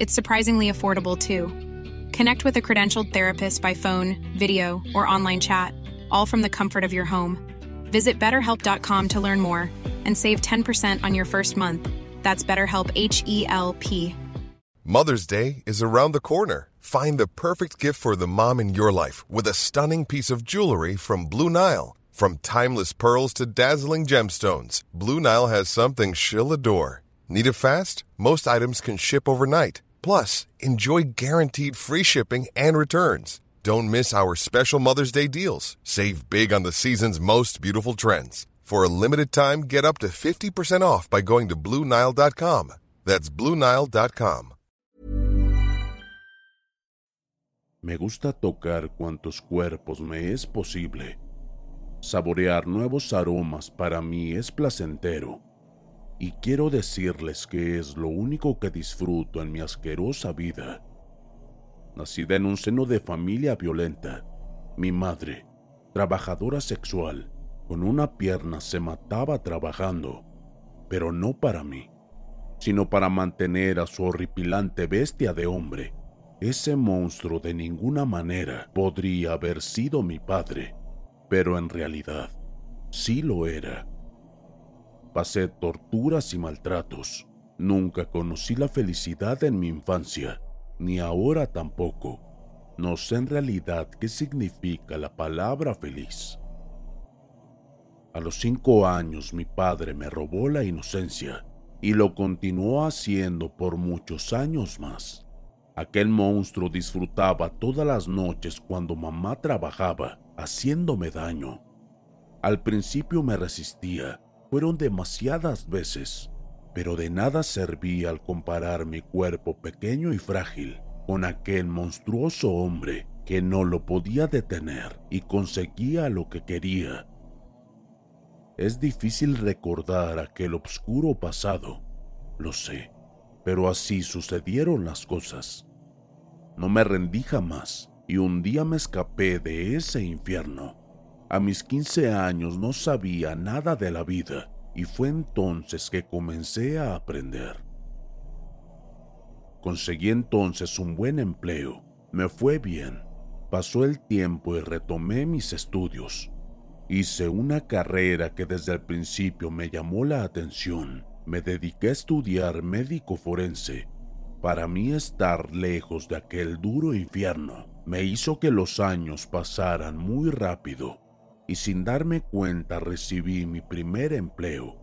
It's surprisingly affordable too. Connect with a credentialed therapist by phone, video, or online chat, all from the comfort of your home. Visit betterhelp.com to learn more and save 10% on your first month. That's BetterHelp H E L P. Mother's Day is around the corner. Find the perfect gift for the mom in your life with a stunning piece of jewelry from Blue Nile. From timeless pearls to dazzling gemstones, Blue Nile has something she'll adore. Need it fast? Most items can ship overnight. Plus, enjoy guaranteed free shipping and returns. Don't miss our special Mother's Day deals. Save big on the season's most beautiful trends. For a limited time, get up to 50% off by going to Bluenile.com. That's Bluenile.com. Me gusta tocar cuantos cuerpos me es posible. Saborear nuevos aromas para mí es placentero. Y quiero decirles que es lo único que disfruto en mi asquerosa vida. Nacida en un seno de familia violenta, mi madre, trabajadora sexual, con una pierna se mataba trabajando, pero no para mí, sino para mantener a su horripilante bestia de hombre. Ese monstruo de ninguna manera podría haber sido mi padre, pero en realidad sí lo era. Pasé torturas y maltratos. Nunca conocí la felicidad en mi infancia, ni ahora tampoco. No sé en realidad qué significa la palabra feliz. A los cinco años mi padre me robó la inocencia y lo continuó haciendo por muchos años más. Aquel monstruo disfrutaba todas las noches cuando mamá trabajaba, haciéndome daño. Al principio me resistía, fueron demasiadas veces, pero de nada servía al comparar mi cuerpo pequeño y frágil con aquel monstruoso hombre que no lo podía detener y conseguía lo que quería. Es difícil recordar aquel oscuro pasado, lo sé, pero así sucedieron las cosas. No me rendí jamás y un día me escapé de ese infierno. A mis 15 años no sabía nada de la vida y fue entonces que comencé a aprender. Conseguí entonces un buen empleo, me fue bien, pasó el tiempo y retomé mis estudios. Hice una carrera que desde el principio me llamó la atención. Me dediqué a estudiar médico forense. Para mí estar lejos de aquel duro infierno me hizo que los años pasaran muy rápido y sin darme cuenta recibí mi primer empleo.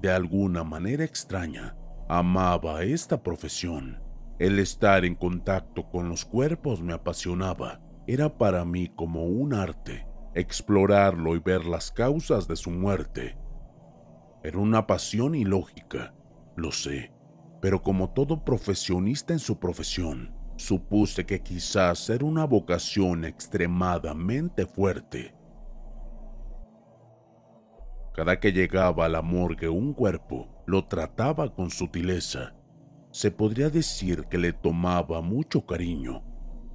De alguna manera extraña, amaba esta profesión. El estar en contacto con los cuerpos me apasionaba. Era para mí como un arte, explorarlo y ver las causas de su muerte. Era una pasión ilógica, lo sé, pero como todo profesionista en su profesión, supuse que quizás era una vocación extremadamente fuerte. Cada que llegaba a la morgue un cuerpo, lo trataba con sutileza. Se podría decir que le tomaba mucho cariño.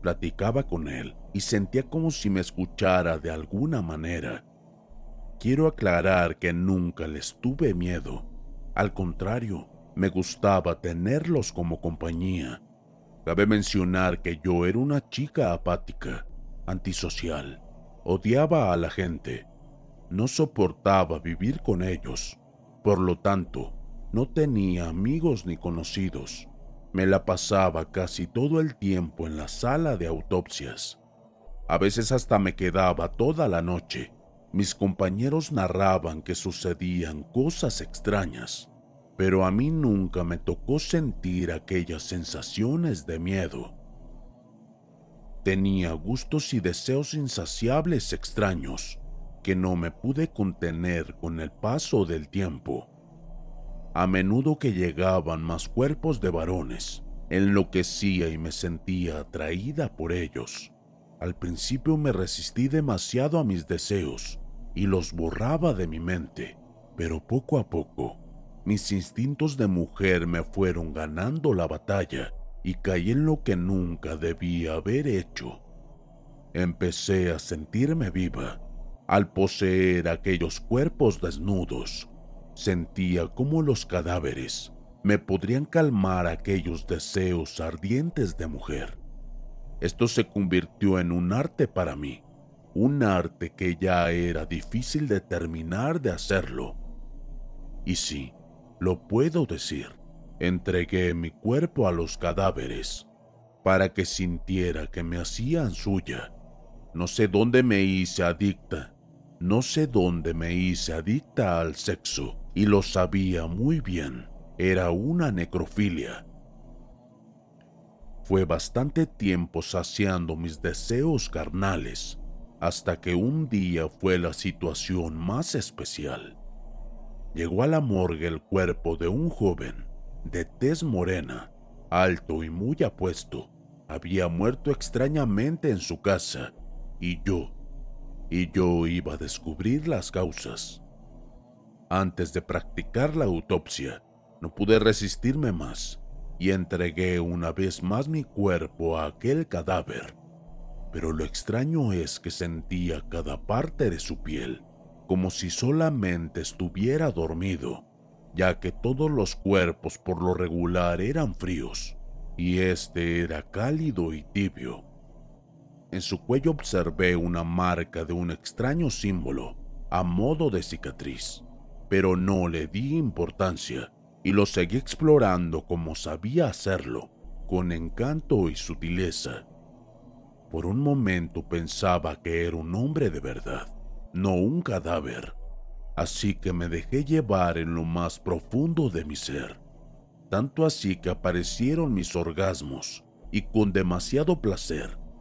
Platicaba con él y sentía como si me escuchara de alguna manera. Quiero aclarar que nunca les tuve miedo. Al contrario, me gustaba tenerlos como compañía. Cabe mencionar que yo era una chica apática, antisocial. Odiaba a la gente no soportaba vivir con ellos. Por lo tanto, no tenía amigos ni conocidos. Me la pasaba casi todo el tiempo en la sala de autopsias. A veces hasta me quedaba toda la noche. Mis compañeros narraban que sucedían cosas extrañas. pero a mí nunca me tocó sentir aquellas sensaciones de miedo. Tenía gustos y deseos insaciables extraños que no me pude contener con el paso del tiempo. A menudo que llegaban más cuerpos de varones, enloquecía y me sentía atraída por ellos. Al principio me resistí demasiado a mis deseos y los borraba de mi mente, pero poco a poco mis instintos de mujer me fueron ganando la batalla y caí en lo que nunca debía haber hecho. Empecé a sentirme viva. Al poseer aquellos cuerpos desnudos, sentía como los cadáveres me podrían calmar aquellos deseos ardientes de mujer. Esto se convirtió en un arte para mí, un arte que ya era difícil de terminar de hacerlo. Y sí, lo puedo decir, Entregué mi cuerpo a los cadáveres para que sintiera que me hacían suya. No sé dónde me hice adicta, no sé dónde me hice adicta al sexo, y lo sabía muy bien. Era una necrofilia. Fue bastante tiempo saciando mis deseos carnales, hasta que un día fue la situación más especial. Llegó a la morgue el cuerpo de un joven de tez morena, alto y muy apuesto, había muerto extrañamente en su casa y yo, y yo iba a descubrir las causas. Antes de practicar la autopsia, no pude resistirme más y entregué una vez más mi cuerpo a aquel cadáver. Pero lo extraño es que sentía cada parte de su piel, como si solamente estuviera dormido ya que todos los cuerpos por lo regular eran fríos, y este era cálido y tibio. En su cuello observé una marca de un extraño símbolo, a modo de cicatriz, pero no le di importancia y lo seguí explorando como sabía hacerlo, con encanto y sutileza. Por un momento pensaba que era un hombre de verdad, no un cadáver así que me dejé llevar en lo más profundo de mi ser. Tanto así que aparecieron mis orgasmos y con demasiado placer,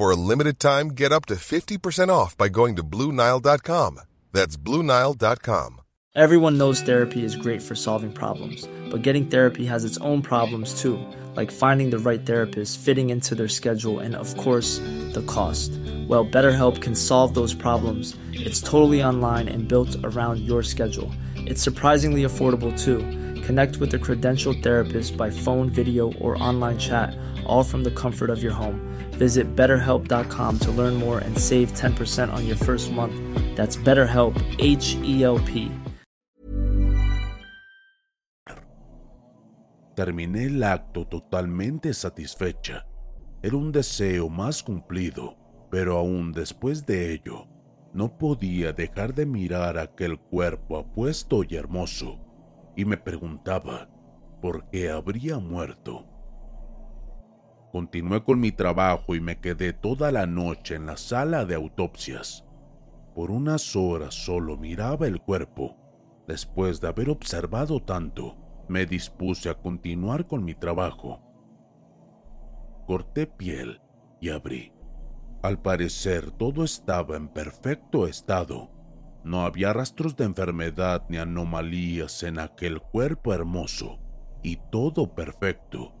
For a limited time, get up to 50% off by going to Bluenile.com. That's Bluenile.com. Everyone knows therapy is great for solving problems, but getting therapy has its own problems too, like finding the right therapist, fitting into their schedule, and of course, the cost. Well, BetterHelp can solve those problems. It's totally online and built around your schedule. It's surprisingly affordable too. Connect with a credentialed therapist by phone, video, or online chat, all from the comfort of your home. Visit betterhelp.com to learn more and save 10% on your first month. That's BetterHelp, H E L P. Terminé el acto totalmente satisfecha. Era un deseo más cumplido. pero aún después de ello, no podía dejar de mirar aquel cuerpo apuesto y hermoso, y me preguntaba por qué habría muerto. Continué con mi trabajo y me quedé toda la noche en la sala de autopsias. Por unas horas solo miraba el cuerpo. Después de haber observado tanto, me dispuse a continuar con mi trabajo. Corté piel y abrí. Al parecer todo estaba en perfecto estado. No había rastros de enfermedad ni anomalías en aquel cuerpo hermoso, y todo perfecto.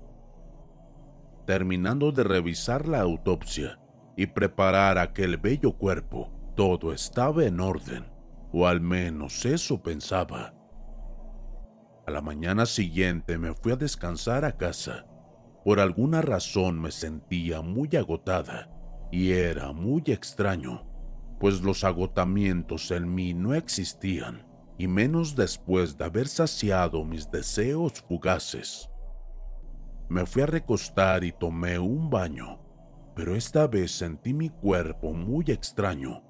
Terminando de revisar la autopsia y preparar aquel bello cuerpo, todo estaba en orden, o al menos eso pensaba. A la mañana siguiente me fui a descansar a casa. Por alguna razón me sentía muy agotada y era muy extraño, pues los agotamientos en mí no existían, y menos después de haber saciado mis deseos fugaces. Me fui a recostar y tomé un baño, pero esta vez sentí mi cuerpo muy extraño,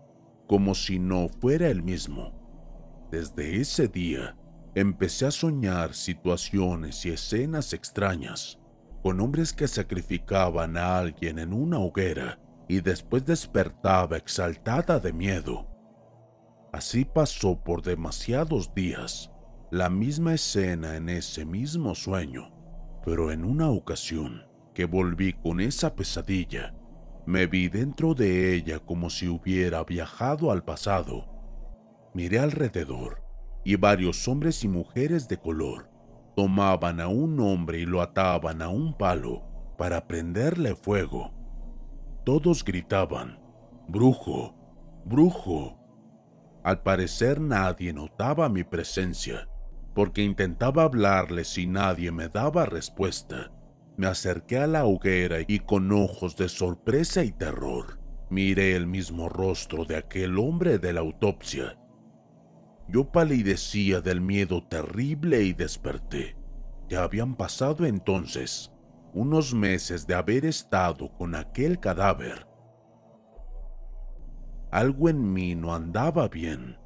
como si no fuera el mismo. Desde ese día, empecé a soñar situaciones y escenas extrañas, con hombres que sacrificaban a alguien en una hoguera y después despertaba exaltada de miedo. Así pasó por demasiados días, la misma escena en ese mismo sueño, pero en una ocasión que volví con esa pesadilla, me vi dentro de ella como si hubiera viajado al pasado. Miré alrededor y varios hombres y mujeres de color tomaban a un hombre y lo ataban a un palo para prenderle fuego. Todos gritaban, Brujo, brujo. Al parecer nadie notaba mi presencia, porque intentaba hablarles y nadie me daba respuesta. Me acerqué a la hoguera y con ojos de sorpresa y terror, miré el mismo rostro de aquel hombre de la autopsia yo palidecía del miedo terrible y desperté. Ya habían pasado entonces unos meses de haber estado con aquel cadáver. Algo en mí no andaba bien.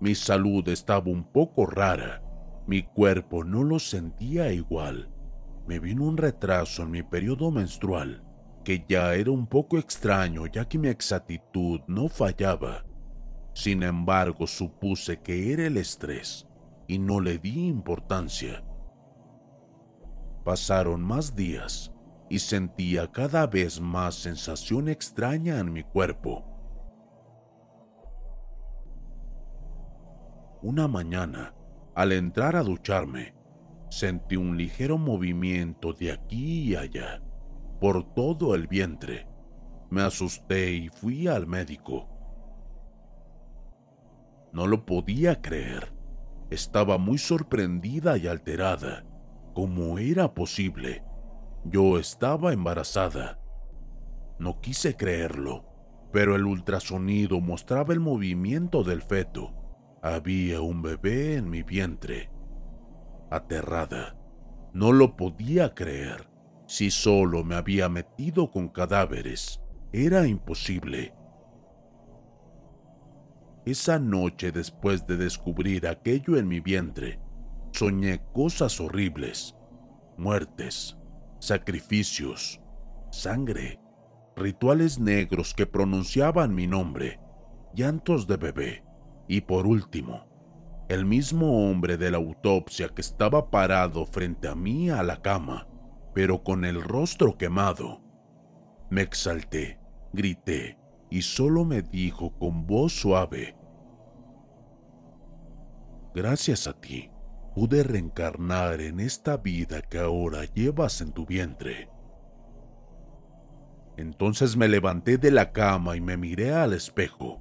Mi salud estaba un poco rara. Mi cuerpo no lo sentía igual. Me vino un retraso en mi periodo menstrual, que ya era un poco extraño ya que mi exactitud no fallaba. Sin embargo, supuse que era el estrés y no le di importancia. Pasaron más días y sentía cada vez más sensación extraña en mi cuerpo. Una mañana, al entrar a ducharme, sentí un ligero movimiento de aquí y allá, por todo el vientre. Me asusté y fui al médico. No lo podía creer. Estaba muy sorprendida y alterada. ¿Cómo era posible? Yo estaba embarazada. No quise creerlo, pero el ultrasonido mostraba el movimiento del feto. Había un bebé en mi vientre. Aterrada, no lo podía creer. Si solo me había metido con cadáveres, era imposible. Esa noche después de descubrir aquello en mi vientre, soñé cosas horribles, muertes, sacrificios, sangre, rituales negros que pronunciaban mi nombre, llantos de bebé y por último, el mismo hombre de la autopsia que estaba parado frente a mí a la cama, pero con el rostro quemado. Me exalté, grité y solo me dijo con voz suave, Gracias a ti, pude reencarnar en esta vida que ahora llevas en tu vientre. Entonces me levanté de la cama y me miré al espejo.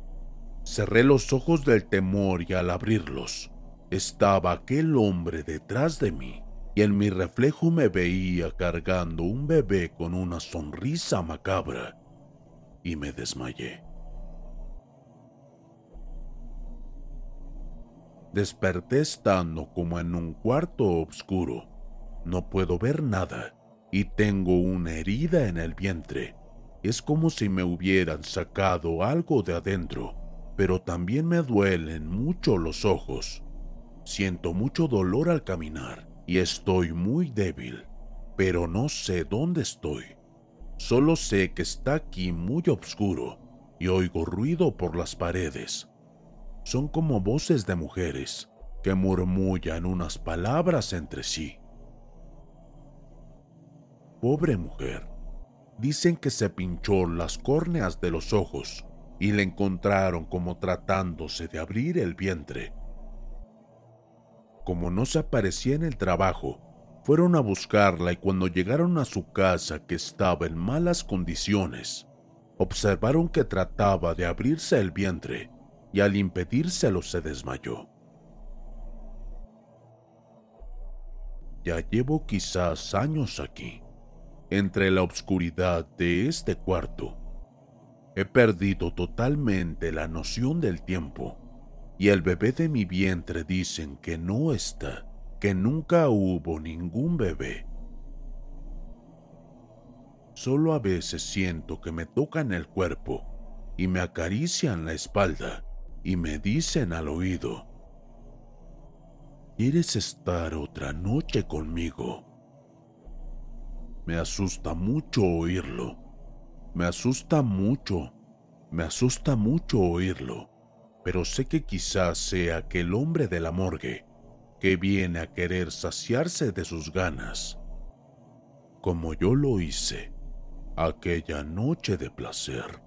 Cerré los ojos del temor y al abrirlos, estaba aquel hombre detrás de mí y en mi reflejo me veía cargando un bebé con una sonrisa macabra y me desmayé. Desperté estando como en un cuarto oscuro. No puedo ver nada y tengo una herida en el vientre. Es como si me hubieran sacado algo de adentro, pero también me duelen mucho los ojos. Siento mucho dolor al caminar y estoy muy débil, pero no sé dónde estoy. Solo sé que está aquí muy oscuro y oigo ruido por las paredes son como voces de mujeres que murmullan unas palabras entre sí. Pobre mujer, dicen que se pinchó las córneas de los ojos y la encontraron como tratándose de abrir el vientre. Como no se aparecía en el trabajo, fueron a buscarla y cuando llegaron a su casa que estaba en malas condiciones, observaron que trataba de abrirse el vientre y al impedírselo se desmayó. Ya llevo quizás años aquí, entre la oscuridad de este cuarto. He perdido totalmente la noción del tiempo y el bebé de mi vientre dicen que no está, que nunca hubo ningún bebé. Solo a veces siento que me tocan el cuerpo y me acarician la espalda y me dicen al oído, ¿quieres estar otra noche conmigo? Me asusta mucho oírlo. Me asusta mucho. Me asusta mucho oírlo. Pero sé que quizás sea aquel hombre de la morgue que viene a querer saciarse de sus ganas, como yo lo hice aquella noche de placer.